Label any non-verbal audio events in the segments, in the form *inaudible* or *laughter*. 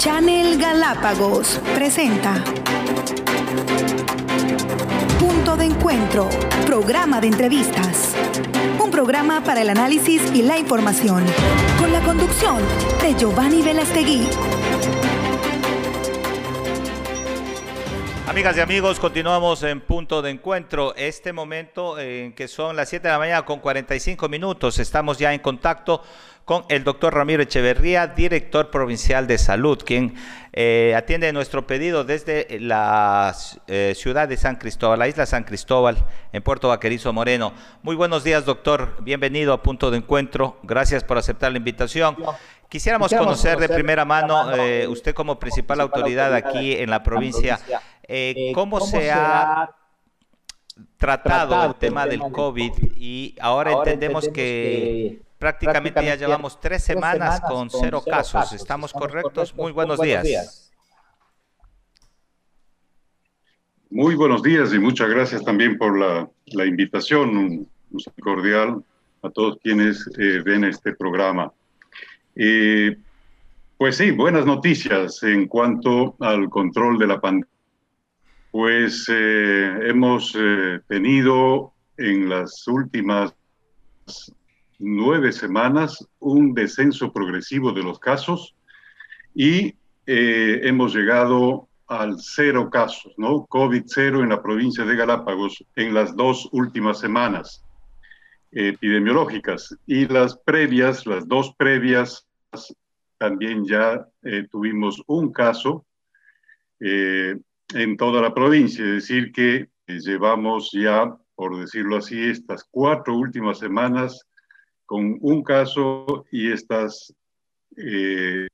Channel Galápagos presenta Punto de Encuentro, programa de entrevistas. Un programa para el análisis y la información, con la conducción de Giovanni Velastegui. Amigas y amigos, continuamos en punto de encuentro. Este momento en que son las 7 de la mañana con 45 minutos, estamos ya en contacto con el doctor Ramiro Echeverría, director provincial de salud, quien eh, atiende nuestro pedido desde la eh, ciudad de San Cristóbal, la isla San Cristóbal, en Puerto Vaquerizo Moreno. Muy buenos días, doctor. Bienvenido a punto de encuentro. Gracias por aceptar la invitación. Quisiéramos, conocer, de primera mano, eh, usted como principal autoridad aquí en la provincia, eh, ¿cómo, se ha tratado el tema del COVID? Y ahora, entendemos, que, prácticamente, ya llevamos tres semanas, con, cero casos. ¿Estamos correctos? Muy buenos, días. Muy buenos días y muchas gracias también por la, invitación. Un, cordial a todos quienes eh, ven este programa. Eh, pues sí, buenas noticias en cuanto al control de la pandemia pues eh, hemos eh, tenido en las últimas nueve semanas un descenso progresivo de los casos y eh, hemos llegado al cero casos, ¿no? COVID cero en la provincia de Galápagos en las dos últimas semanas epidemiológicas. Y las previas, las dos previas, también ya tuvimos un caso en toda la provincia, es decir, que llevamos ya, por decirlo así, estas cuatro últimas semanas con un caso y estas, eh,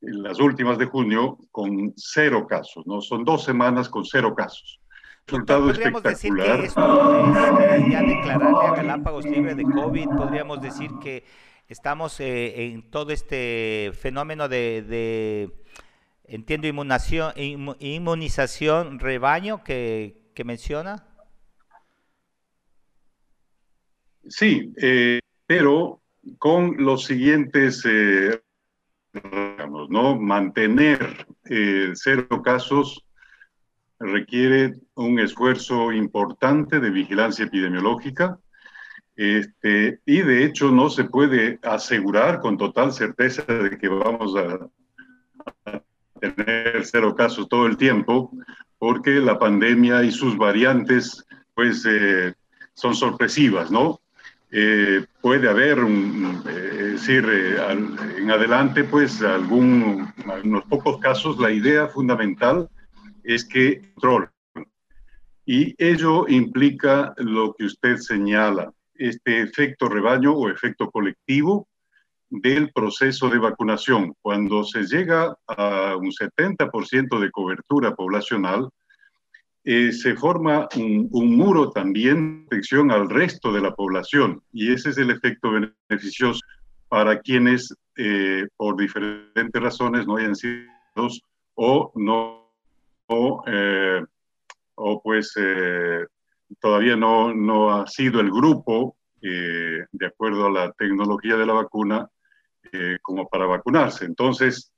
las últimas de junio, con cero casos, ¿no? Son dos semanas con cero casos. Resultado podríamos decir que esto es ya declararle a Galápagos libre de COVID, podríamos decir que estamos eh, en todo este fenómeno de entiendo, inmunización, inmunización rebaño que, menciona. Sí, eh, pero con los siguientes, eh, ¿no? Mantener eh, cero casos requiere un esfuerzo importante de vigilancia epidemiológica. Este, y de hecho no se puede asegurar con total certeza de que vamos a tener cero casos todo el tiempo, porque la pandemia y sus variantes, pues, eh, son sorpresivas, ¿no? Eh, puede haber, un, eh, decir, en adelante, pues, algún, unos pocos casos, la idea fundamental es que control. Y ello implica lo que usted señala, este efecto rebaño o efecto colectivo, del proceso de vacunación. Cuando se llega a un 70% de cobertura poblacional, eh, se forma un, muro también de protección al resto de la población y ese es el efecto beneficioso para quienes eh, por diferentes razones no hayan sido o no o, eh, pues todavía no, no ha sido el grupo de acuerdo a la tecnología de la vacuna eh, como para vacunarse. Entonces,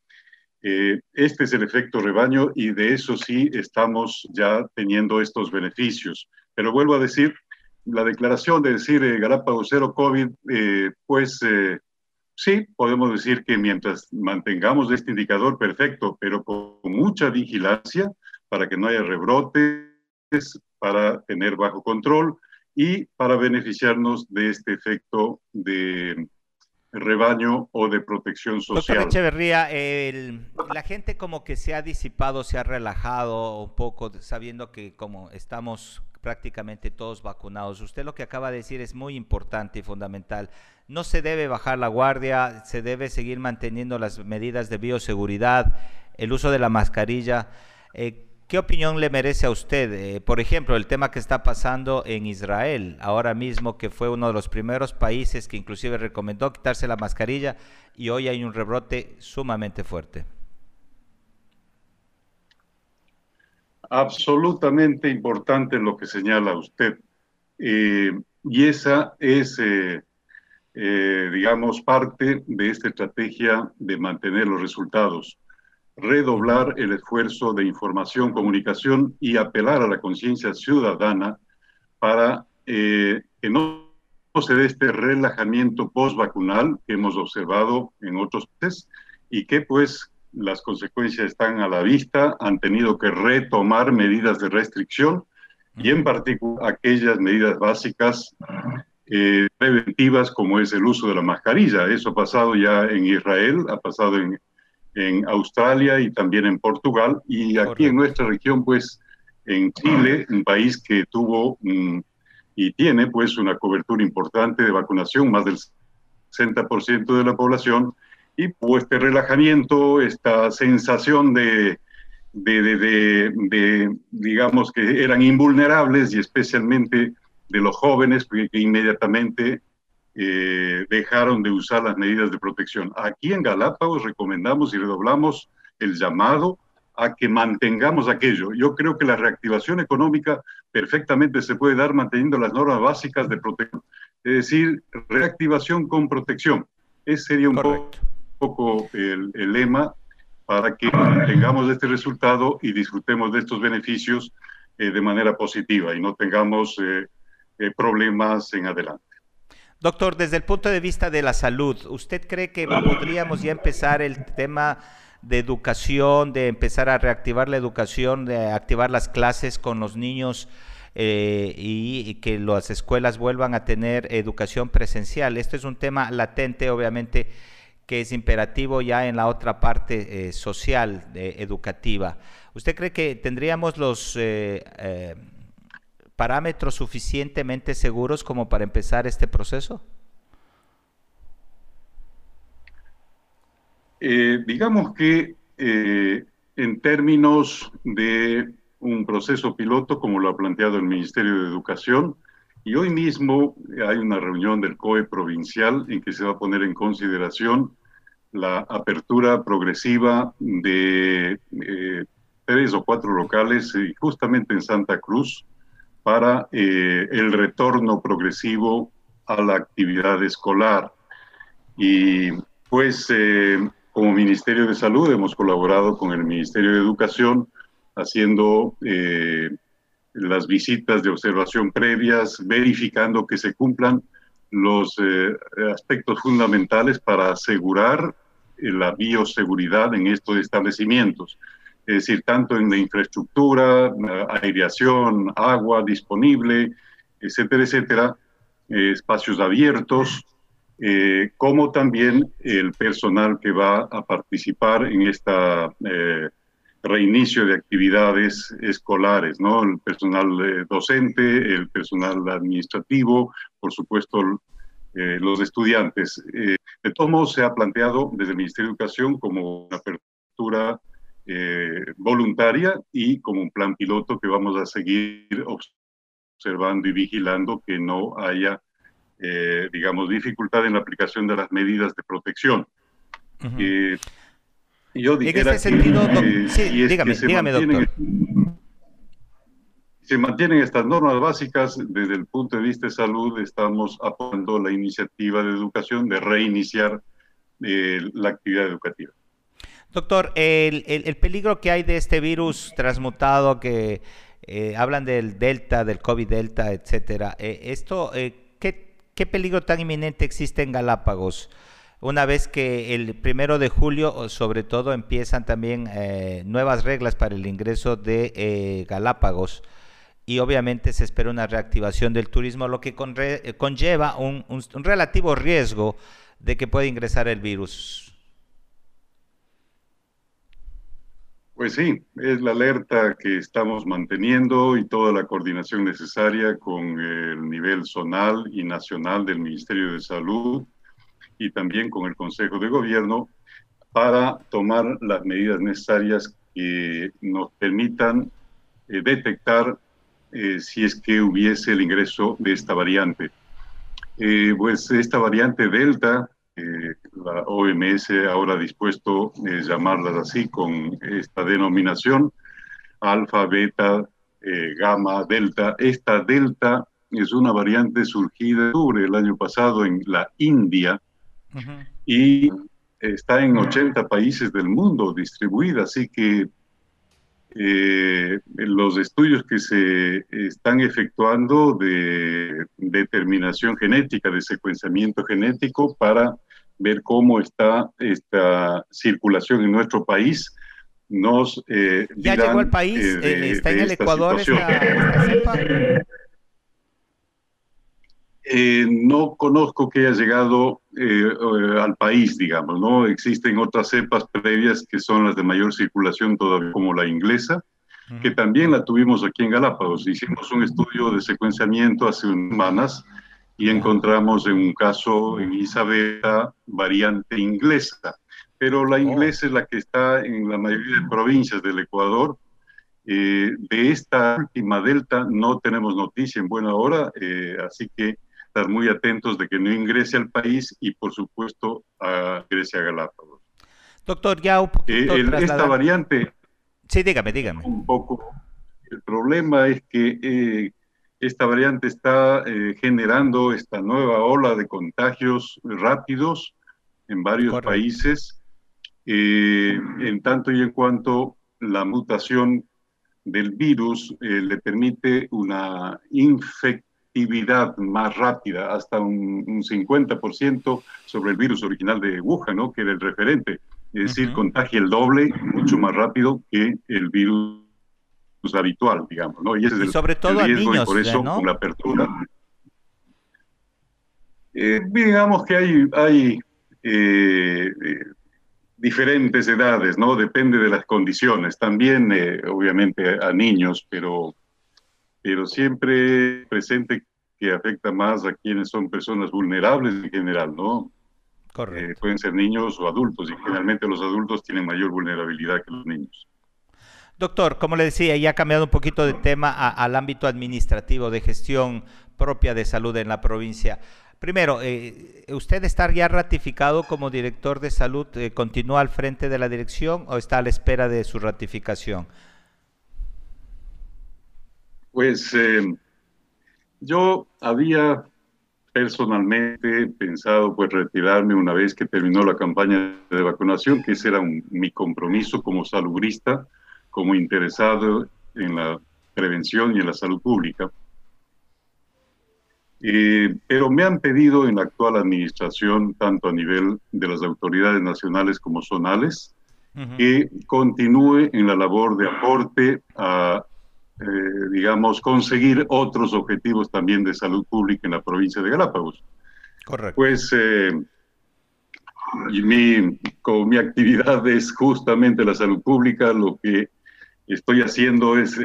eh, este es el efecto rebaño y de eso sí estamos ya teniendo estos beneficios. Pero vuelvo a decir, la declaración de decir eh, Galápagos cero COVID, pues sí, podemos decir que mientras mantengamos este indicador perfecto, pero con mucha vigilancia para que no haya rebrotes, para tener bajo control y para beneficiarnos de este efecto de rebaño o de protección social. Doctor Echeverría, la gente como que se ha disipado, se ha relajado un poco, sabiendo que como estamos prácticamente todos vacunados. Usted lo que acaba de decir es muy importante y fundamental. No se debe bajar la guardia, se debe seguir manteniendo las medidas de bioseguridad, el uso de la mascarilla. Eh, ¿Qué opinión le merece a usted? Eh, por ejemplo, el tema que está pasando en Israel, ahora mismo que fue uno de los primeros países que inclusive recomendó quitarse la mascarilla y hoy hay un rebrote sumamente fuerte. Absolutamente importante lo que señala usted. Eh, y esa es, eh, digamos, parte de esta estrategia de mantener los resultados redoblar el esfuerzo de información, comunicación y apelar a la conciencia ciudadana para eh, que no se dé este relajamiento post-vacunal que hemos observado en otros países y que pues las consecuencias están a la vista, han tenido que retomar medidas de restricción y en particular aquellas medidas básicas eh, preventivas como es el uso de la mascarilla. Eso ha pasado ya en Israel, ha pasado en, en Australia y también en Portugal y aquí en nuestra región pues en Chile, un país que tuvo y tiene pues una cobertura importante de vacunación, más del 60% de la población, y pues este relajamiento, esta sensación de, de, de, de, digamos que eran invulnerables y especialmente de los jóvenes que, inmediatamente eh, dejaron de usar las medidas de protección. Aquí en Galápagos recomendamos y redoblamos el llamado a que mantengamos aquello. Yo creo que la reactivación económica perfectamente se puede dar manteniendo las normas básicas de protección. Es decir, reactivación con protección. Ese sería un poco el, lema para que tengamos este resultado y disfrutemos de estos beneficios eh, de manera positiva y no tengamos eh, eh, problemas en adelante. Doctor, desde el punto de vista de la salud, ¿usted cree que podríamos ya empezar el tema de educación, de empezar a reactivar la educación, de activar las clases con los niños eh, y, que las escuelas vuelvan a tener educación presencial. Esto es un tema latente, obviamente, que es imperativo ya en la otra parte eh, social, educativa. ¿Usted cree que tendríamos los eh, parámetros suficientemente seguros como para empezar este proceso? Eh, digamos que eh, en términos de un proceso piloto, como lo ha planteado el Ministerio de Educación, y hoy mismo hay una reunión del COE provincial en que se va a poner en consideración la apertura progresiva de eh, tres o cuatro locales, justamente en Santa Cruz, para el retorno progresivo a la actividad escolar. Y pues como Ministerio de Salud hemos colaborado con el Ministerio de Educación haciendo eh, las visitas de observación previas, verificando que se cumplan los eh, aspectos fundamentales para asegurar eh, la bioseguridad en estos establecimientos. Es decir, tanto en la infraestructura, aireación, agua disponible, etcétera, etcétera, espacios abiertos, eh, como también el personal que va a participar en este reinicio de actividades escolares, ¿no? El personal eh, docente, el personal administrativo, por supuesto, los estudiantes. de todos modos, se ha planteado desde el Ministerio de Educación como una apertura voluntaria y como un plan piloto que vamos a seguir observando y vigilando que no haya eh, digamos, dificultad en la aplicación de las medidas de protección. Eh, yo en ese sentido, sí, dígame, dígame, doctor. Se mantienen estas normas básicas, desde el punto de vista de salud, estamos apoyando la iniciativa de educación de reiniciar eh, la actividad educativa. Doctor, el, el, peligro que hay de este virus transmutado que hablan del delta, del COVID delta, etcétera, esto, ¿qué ¿Qué peligro tan inminente existe en Galápagos? Una vez que el primero de julio, sobre todo, empiezan también eh, nuevas reglas para el ingreso de eh, Galápagos y obviamente se espera una reactivación del turismo, lo que conlleva un, un relativo riesgo de que pueda ingresar el virus. Pues sí, es la alerta que estamos manteniendo y toda la coordinación necesaria con el nivel zonal y nacional del Ministerio de Salud y también con el Consejo de Gobierno para tomar las medidas necesarias que nos permitan eh, detectar eh, si es que hubiese el ingreso de esta variante. Eh, pues esta variante Delta la OMS ahora dispuesto a llamarlas así con esta denominación, alfa, beta, eh, gamma, delta. Esta delta es una variante surgida sobre el año pasado en la India y está en 80 países del mundo distribuida, así que eh, los estudios que se están efectuando de determinación genética, de secuenciamiento genético para ver cómo está esta circulación en nuestro país, nos eh, ya llegó al país, eh, está en el Ecuador eh, no conozco que haya llegado eh, eh, al país, digamos, ¿no? Existen otras cepas previas que son las de mayor circulación todavía, como la inglesa, que también la tuvimos aquí en Galápagos. Hicimos un estudio de secuenciamiento hace unas semanas y encontramos en un caso en Isabela variante inglesa, pero la oh. inglesa es la que está en la mayoría de provincias del Ecuador. de esta última delta no tenemos noticia en buena hora, así que estar muy atentos de que no ingrese al país y, por supuesto, a Grecia a Galápagos. Doctor, ya un poquito. Eh, esta variante. Sí, dígame, dígame. Un poco. El problema es que eh, esta variante está eh, generando esta nueva ola de contagios rápidos en varios países, en tanto y en cuanto la mutación del virus le permite una infección actividad más rápida, hasta un, 50% sobre el virus original de Wuhan, ¿no? que era el referente. Es decir, contagia el doble, mucho más rápido que el virus habitual, digamos. ¿no? Y, ese es el, sobre todo riesgo, a niños, por eso, con la apertura. Eh, digamos que hay, hay eh, eh, diferentes edades, ¿no? Depende de las condiciones. También, obviamente, a niños, pero pero siempre presente que afecta más a quienes son personas vulnerables en general, ¿no? Correcto. Eh, pueden ser niños o adultos y generalmente los adultos tienen mayor vulnerabilidad que los niños. Doctor, como le decía, ya ha cambiado un poquito de tema al ámbito administrativo de gestión propia de salud en la provincia. Primero, eh, ¿usted está ya ratificado como director de salud? Eh, ¿Continúa al frente de la dirección o está a la espera de su ratificación? Pues eh, yo había personalmente pensado pues retirarme una vez que terminó la campaña de vacunación, que ese era mi compromiso como salubrista, como interesado en la prevención y en la salud pública. Eh, pero me han pedido en la actual administración, tanto a nivel de las autoridades nacionales como zonales, que continúe en la labor de aporte a eh, digamos, conseguir otros objetivos también de salud pública en la provincia de Galápagos. Correcto. Pues eh, mi, como mi actividad *laughs* es justamente la salud pública, lo que estoy haciendo es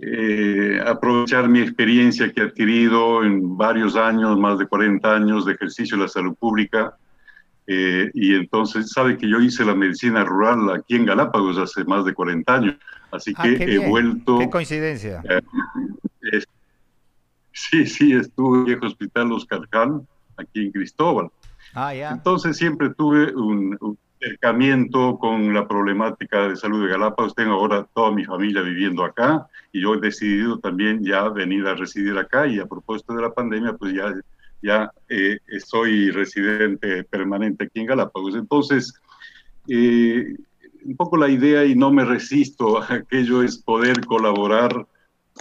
eh, aprovechar mi experiencia que he adquirido en varios años, más de 40 años de ejercicio de la salud pública, eh, y entonces sabe que yo hice la medicina rural aquí en Galápagos hace más de 40 años, así ah, que he vuelto... Qué coincidencia. Eh, sí, sí, estuve en el viejo hospital Los Carján, aquí en Cristóbal. Ah, ya. Entonces siempre tuve un, un, acercamiento con la problemática de salud de Galápagos. Tengo ahora toda mi familia viviendo acá y yo he decidido también ya venir a residir acá y a propósito de la pandemia, pues ya ya eh, soy residente permanente aquí en Galápagos. Entonces, eh, un poco la idea, y no me resisto a aquello, es poder colaborar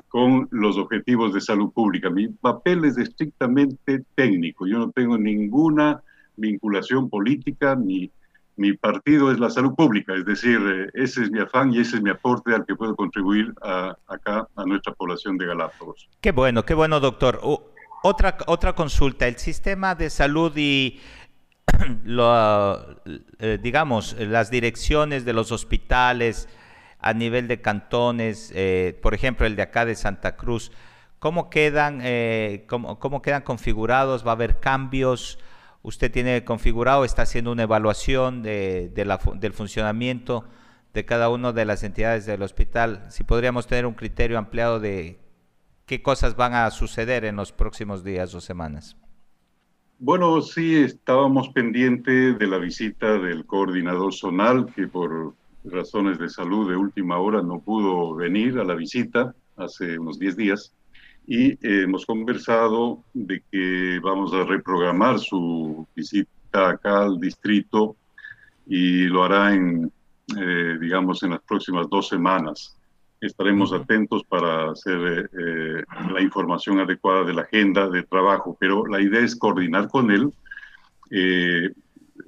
con los objetivos de salud pública. Mi papel es estrictamente técnico, yo no tengo ninguna vinculación política, ni mi partido es la salud pública, es decir, eh, ese es mi afán y ese es mi aporte al que puedo contribuir acá a nuestra población de Galápagos. Qué bueno, qué bueno, doctor. Otra, otra consulta, el sistema de salud y *clears throat* lo, eh, digamos, las direcciones de los hospitales a nivel de cantones, eh, por ejemplo, el de acá de Santa Cruz, ¿cómo quedan, eh, cómo, cómo, quedan configurados? ¿Va a haber cambios? ¿Usted tiene configurado, está haciendo una evaluación de, de la, del funcionamiento de cada una de las entidades del hospital? Si podríamos tener un criterio ampliado de qué cosas van a suceder en los próximos días o semanas. Bueno, sí, estábamos pendientes de la visita del coordinador zonal, que por razones de salud de última hora no pudo venir a la visita hace unos 10 días. Y hemos conversado de que vamos a reprogramar su visita acá al distrito y lo hará en, eh, digamos, en las próximas dos semanas. Estaremos atentos para hacer eh, la información adecuada de la agenda de trabajo, pero la idea es coordinar con él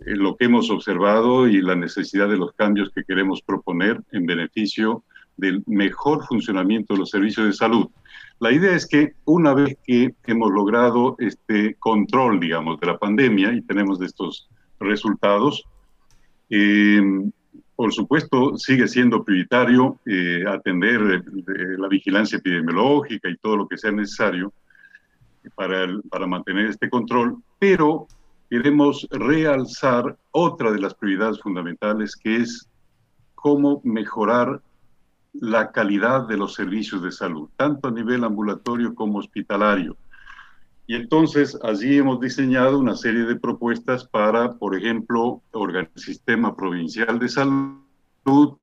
lo que hemos observado y la necesidad de los cambios que queremos proponer en beneficio del mejor funcionamiento de los servicios de salud. La idea es que una vez que hemos logrado este control, digamos, de la pandemia y tenemos estos resultados, eh, por supuesto, sigue siendo prioritario eh, atender la vigilancia epidemiológica y todo lo que sea necesario para, para mantener este control, pero queremos realzar otra de las prioridades fundamentales, que es cómo mejorar la calidad de los servicios de salud, tanto a nivel ambulatorio como hospitalario. Y entonces allí hemos diseñado una serie de propuestas para, por ejemplo, el sistema provincial de salud,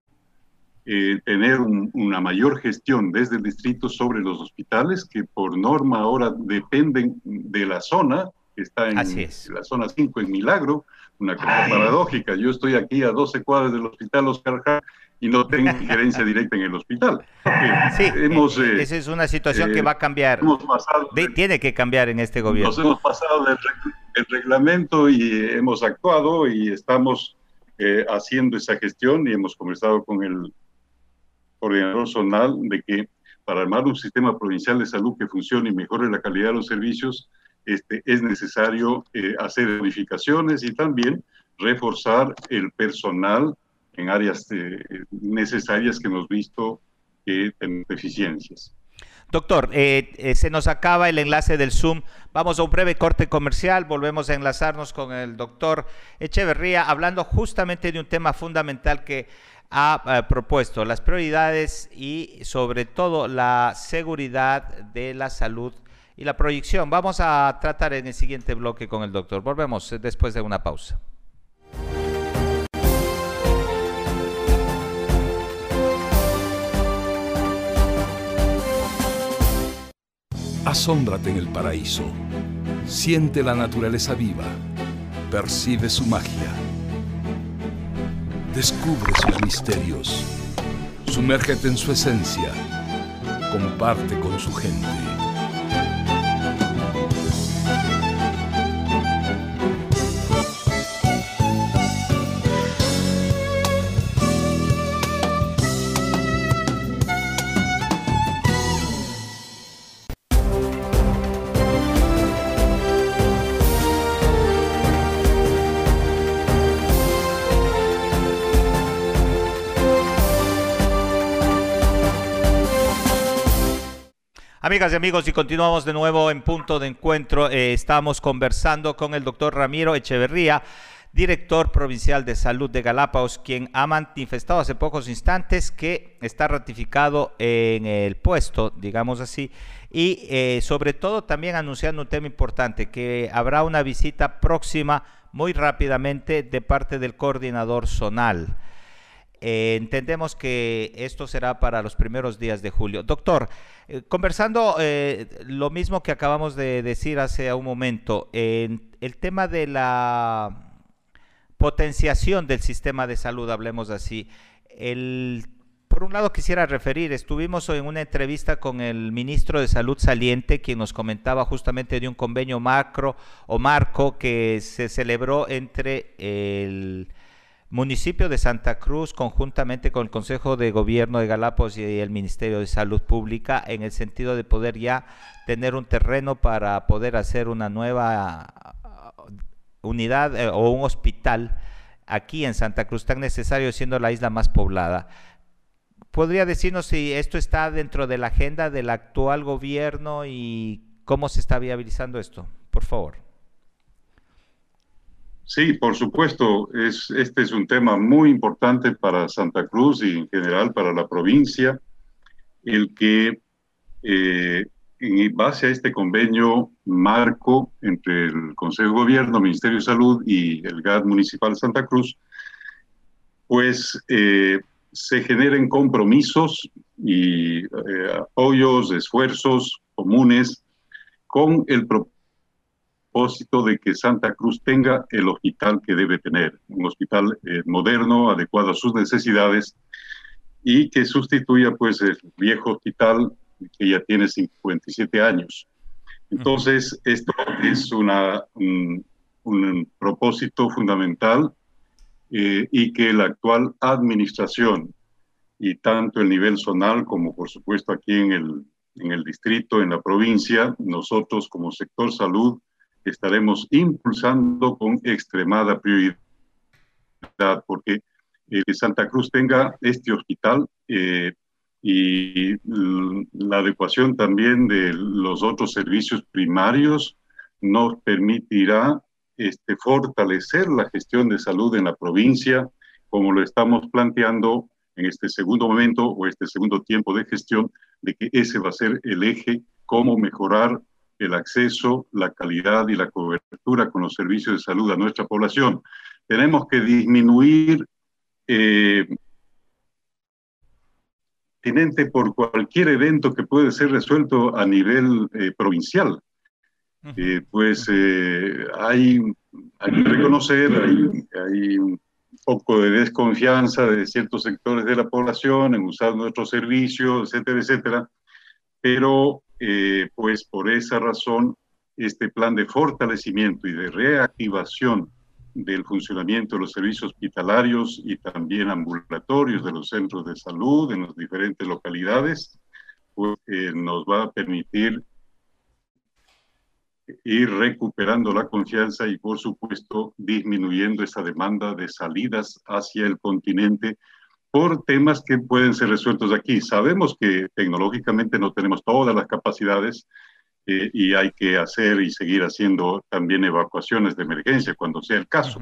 eh, tener una mayor gestión desde el distrito sobre los hospitales que por norma ahora dependen de la zona, que está en la zona 5 en Milagro, una cosa paradójica. Yo estoy aquí a 12 cuadras del hospital Oscar y no tengo injerencia directa en el hospital. *laughs* Sí, hemos, eh, esa es una situación que eh, va a cambiar. tiene que cambiar en este gobierno. Nos hemos pasado del, reglamento y hemos actuado y estamos eh, haciendo esa gestión y hemos conversado con el coordinador zonal de que para armar un sistema provincial de salud que funcione y mejore la calidad de los servicios, este, es necesario hacer modificaciones y también reforzar el personal en áreas eh, necesarias que hemos visto que tienen deficiencias. Doctor, eh, eh, se nos acaba el enlace del Zoom. Vamos a un breve corte comercial. Volvemos a enlazarnos con el doctor Echeverría, hablando justamente de un tema fundamental que ha propuesto, las prioridades y sobre todo la seguridad de la salud y la proyección. Vamos a tratar en el siguiente bloque con el doctor. Volvemos después de una pausa. Asómbrate en el paraíso. Siente la naturaleza viva. Percibe su magia. Descubre sus misterios. Sumérgete en su esencia. Comparte con su gente. Amigas y amigos, y continuamos de nuevo en punto de encuentro. Eh, estamos conversando con el doctor Ramiro Echeverría, director provincial de salud de Galápagos, quien ha manifestado hace pocos instantes que está ratificado en el puesto, digamos así, y eh, sobre todo también anunciando un tema importante, que habrá una visita próxima muy rápidamente de parte del coordinador zonal. Eh, entendemos que esto será para los primeros días de julio. Doctor, eh, conversando eh, lo mismo que acabamos de decir hace un momento, el tema de la potenciación del sistema de salud, hablemos así. por un lado quisiera referir, estuvimos en una entrevista con el ministro de Salud saliente, quien nos comentaba justamente de un convenio macro o marco que se celebró entre el municipio de Santa Cruz, conjuntamente con el Consejo de Gobierno de Galápagos y el Ministerio de Salud Pública, en el sentido de poder ya tener un terreno para poder hacer una nueva uh, unidad eh, o un hospital aquí en Santa Cruz, tan necesario siendo la isla más poblada. ¿Podría decirnos si esto está dentro de la agenda del actual gobierno y cómo se está viabilizando esto? Por favor. Sí, por supuesto, es, este es un tema muy importante para Santa Cruz y en general para la provincia, el que eh, en base a este convenio marco entre el Consejo de Gobierno, Ministerio de Salud y el GAD Municipal de Santa Cruz, pues eh, se generen compromisos y eh, apoyos, esfuerzos comunes con el propósito propósito de que Santa Cruz tenga el hospital que debe tener, un hospital eh, moderno, adecuado a sus necesidades y que sustituya pues el viejo hospital que ya tiene 57 años. Entonces, esto es una, un, propósito fundamental eh, y que la actual administración y tanto el nivel zonal como por supuesto aquí en el, en el distrito, en la provincia, nosotros como sector salud estaremos impulsando con extremada prioridad porque eh, Santa Cruz tenga este hospital eh, y la adecuación también de los otros servicios primarios nos permitirá este, fortalecer la gestión de salud en la provincia, como lo estamos planteando en este segundo momento o este segundo tiempo de gestión, de que ese va a ser el eje, cómo mejorar el acceso, la calidad y la cobertura con los servicios de salud a nuestra población. Tenemos que disminuir eh, por cualquier evento que puede ser resuelto a nivel eh, provincial. Eh, pues eh, hay, hay, que reconocer, hay, hay, un poco de desconfianza de ciertos sectores de la población en usar nuestros servicios, etcétera, etcétera. Pero pues por esa razón, este plan de fortalecimiento y de reactivación del funcionamiento de los servicios hospitalarios y también ambulatorios de los centros de salud en las diferentes localidades, pues, eh, nos va a permitir ir recuperando la confianza y, por supuesto, disminuyendo esa demanda de salidas hacia el continente por temas que pueden ser resueltos aquí. Sabemos que tecnológicamente no tenemos todas las capacidades, eh, y hay que hacer y seguir haciendo también evacuaciones de emergencia cuando sea el caso.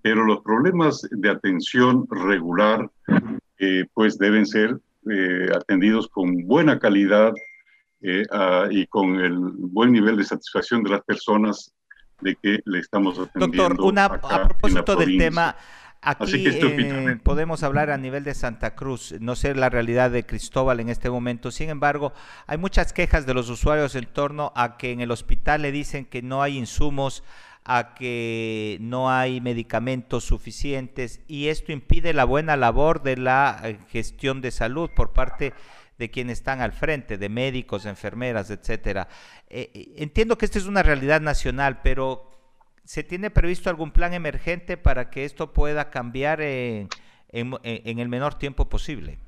Pero los problemas de atención regular eh, pues deben ser eh, atendidos con buena calidad y con el buen nivel de satisfacción de las personas de que le estamos atendiendo. Doctor, una, a propósito del tema, Aquí eh, podemos hablar a nivel de Santa Cruz, no sé la realidad de Cristóbal en este momento. Sin embargo, hay muchas quejas de los usuarios en torno a que en el hospital le dicen que no hay insumos, a que no hay medicamentos suficientes y esto impide la buena labor de la eh, gestión de salud por parte de quienes están al frente, de médicos, enfermeras, etcétera. Eh, entiendo que esta es una realidad nacional, pero ¿Se tiene previsto algún plan emergente para que esto pueda cambiar en, el menor tiempo posible?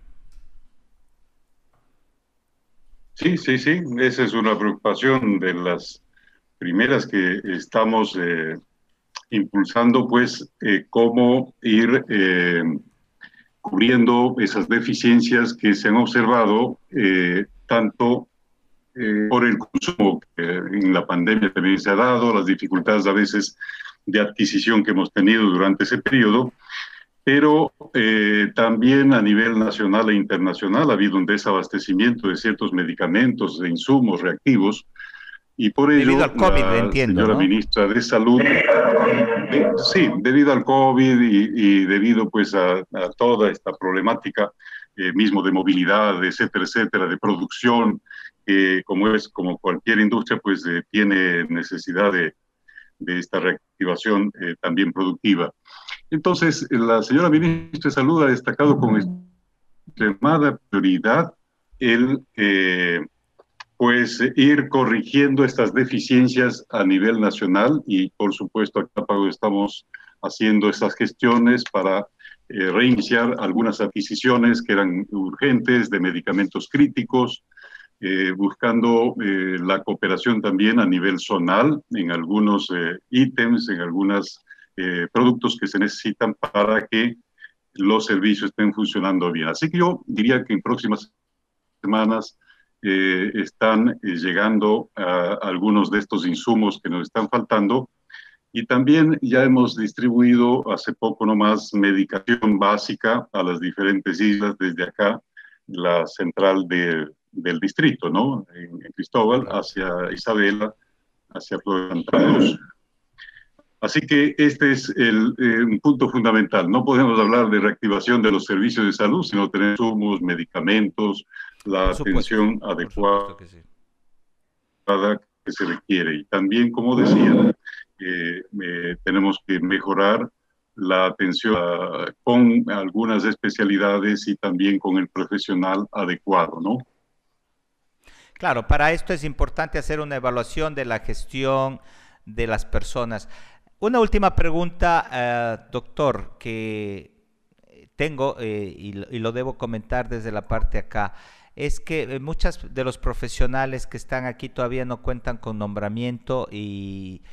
Sí, sí, sí, esa es una preocupación de las primeras que estamos eh, impulsando, pues, eh, cómo ir eh, cubriendo esas deficiencias que se han observado tanto eh, por el consumo que en la pandemia también se ha dado, las dificultades a veces de adquisición que hemos tenido durante ese periodo, pero eh, también a nivel nacional e internacional ha habido un desabastecimiento de ciertos medicamentos, de insumos reactivos, y por ello debido al COVID, la entiendo, señora ministra de Salud, eh, sí, debido al COVID y, debido pues a, toda esta problemática mismo de movilidad, etcétera, etcétera, de producción, que como es como cualquier industria, pues eh, tiene necesidad de, de esta reactivación eh, también productiva. Entonces, la señora ministra de Salud ha destacado con extremada prioridad el eh, pues ir corrigiendo estas deficiencias a nivel nacional y por supuesto acá estamos haciendo estas gestiones para reiniciar algunas adquisiciones que eran urgentes de medicamentos críticos, eh, buscando eh, la cooperación también a nivel zonal en algunos eh, ítems, en algunos productos que se necesitan para que los servicios estén funcionando bien. Así que yo diría que en próximas semanas están llegando algunos de estos insumos que nos están faltando y también ya hemos distribuido hace poco nomás medicación básica a las diferentes islas desde acá, la central de del distrito, ¿no? En, Cristóbal hacia Isabela, hacia Florida Así que este es el, eh, un punto fundamental. No podemos hablar de reactivación de los servicios de salud si no tenemos insumos, medicamentos, la atención adecuada que, se requiere. Y también, como decía, tenemos que mejorar la atención con algunas especialidades y también con el profesional adecuado, ¿no? Claro, para esto es importante hacer una evaluación de la gestión de las personas. Una última pregunta, eh, doctor, que tengo eh, y, lo debo comentar desde la parte acá es que eh, muchos de los profesionales que están aquí todavía no cuentan con nombramiento y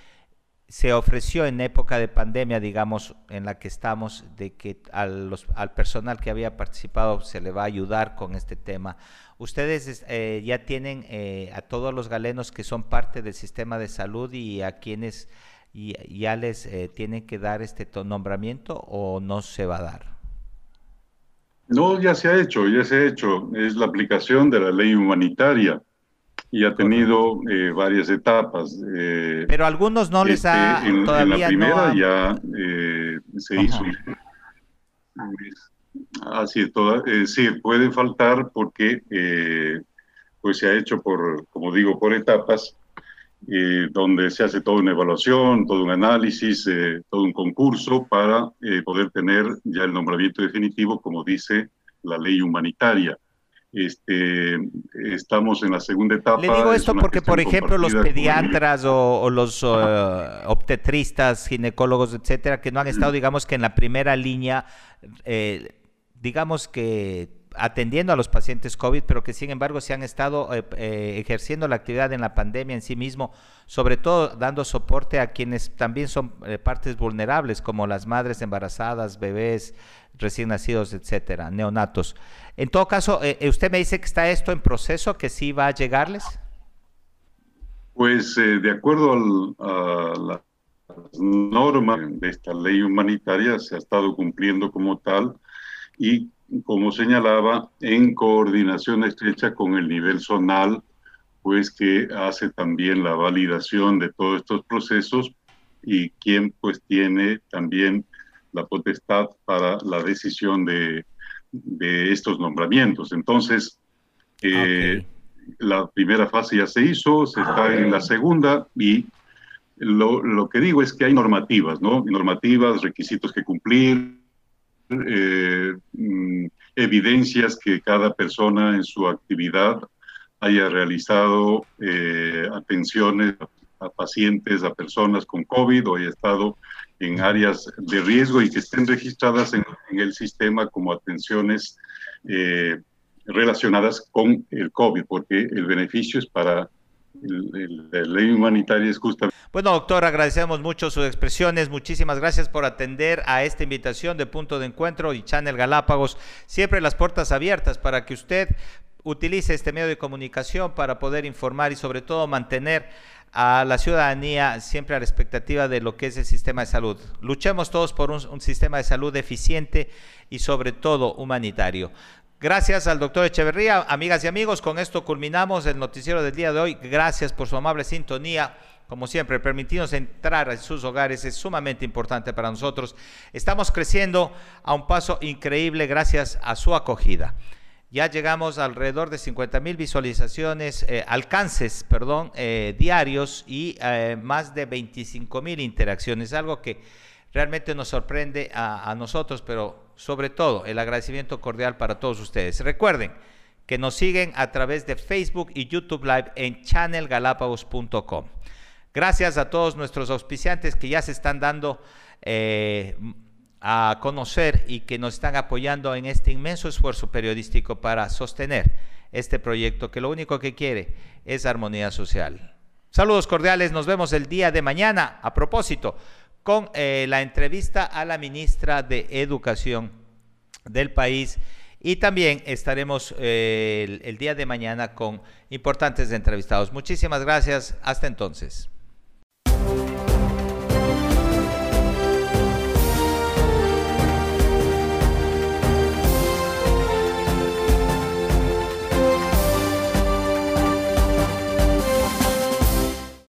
se ofreció en época de pandemia, digamos, en la que estamos, de que al personal que había participado se le va a ayudar con este tema. Ustedes eh, ya tienen eh, a todos los galenos que son parte del sistema de salud y a quienes ya les eh, tienen que dar este nombramiento o no se va a dar. No, ya se ha hecho, ya se ha hecho. Es la aplicación de la ley humanitaria y ha tenido eh, varias etapas. Eh, Pero algunos no les ha este, en, todavía en la primera ya eh, se hizo. Así toda, sí, puede faltar porque pues se ha hecho por, como digo, por etapas, donde se hace toda una evaluación, todo un análisis, todo un concurso para poder tener ya el nombramiento definitivo, como dice la ley humanitaria. Este, estamos en la segunda etapa. Le digo esto porque, por ejemplo, los pediatras o, los uh, obstetristas, ginecólogos, etcétera, que no han estado, digamos que en la primera línea, eh, digamos que atendiendo a los pacientes COVID, pero que sin embargo se han estado eh, eh, ejerciendo la actividad en la pandemia en sí mismo, sobre todo dando soporte a quienes también son partes vulnerables, como las madres embarazadas, bebés, recién nacidos, etcétera, neonatos. En todo caso, eh, eh, usted me dice que está esto en proceso, que sí va a llegarles. Pues eh, de acuerdo a las normas de esta ley humanitaria, se ha estado cumpliendo como tal y, como señalaba, en coordinación estrecha con el nivel zonal, pues que hace también la validación de todos estos procesos y quien pues tiene también la potestad para la decisión de, de estos nombramientos. Entonces, eh, la primera fase ya se hizo, se está en la segunda y lo, lo, que digo es que hay normativas, ¿no? Normativas, requisitos que cumplir, eh, mm, evidencias que cada persona en su actividad haya realizado eh, atenciones a pacientes, a personas con COVID o haya estado en áreas de riesgo y que estén registradas en, el sistema como atenciones eh, relacionadas con el COVID, porque el beneficio es para la ley humanitaria es justa. Bueno, doctor, agradecemos mucho sus expresiones. Muchísimas gracias por atender a esta invitación de Punto de Encuentro y Channel Galápagos. Siempre las puertas abiertas para que usted utilice este medio de comunicación para poder informar y sobre todo mantener a la ciudadanía siempre a la expectativa de lo que es el sistema de salud. Luchemos todos por un, sistema de salud eficiente y sobre todo humanitario. Gracias al doctor Echeverría, amigas y amigos, con esto culminamos el noticiero del día de hoy. Gracias por su amable sintonía. Como siempre, permitirnos entrar en sus hogares es sumamente importante para nosotros. Estamos creciendo a un paso increíble gracias a su acogida ya llegamos alrededor de 50 mil visualizaciones, eh, alcances, perdón, eh, diarios y eh, más de 25 mil interacciones, algo que realmente nos sorprende a, nosotros, pero sobre todo el agradecimiento cordial para todos ustedes. Recuerden que nos siguen a través de Facebook y YouTube Live en channelgalapagos.com. Gracias a todos nuestros auspiciantes que ya se están dando a conocer y que nos están apoyando en este inmenso esfuerzo periodístico para sostener este proyecto que lo único que quiere es armonía social. Saludos cordiales, nos vemos el día de mañana a propósito con eh, la entrevista a la ministra de Educación del país y también estaremos eh, el día de mañana con importantes entrevistados. Muchísimas gracias, hasta entonces.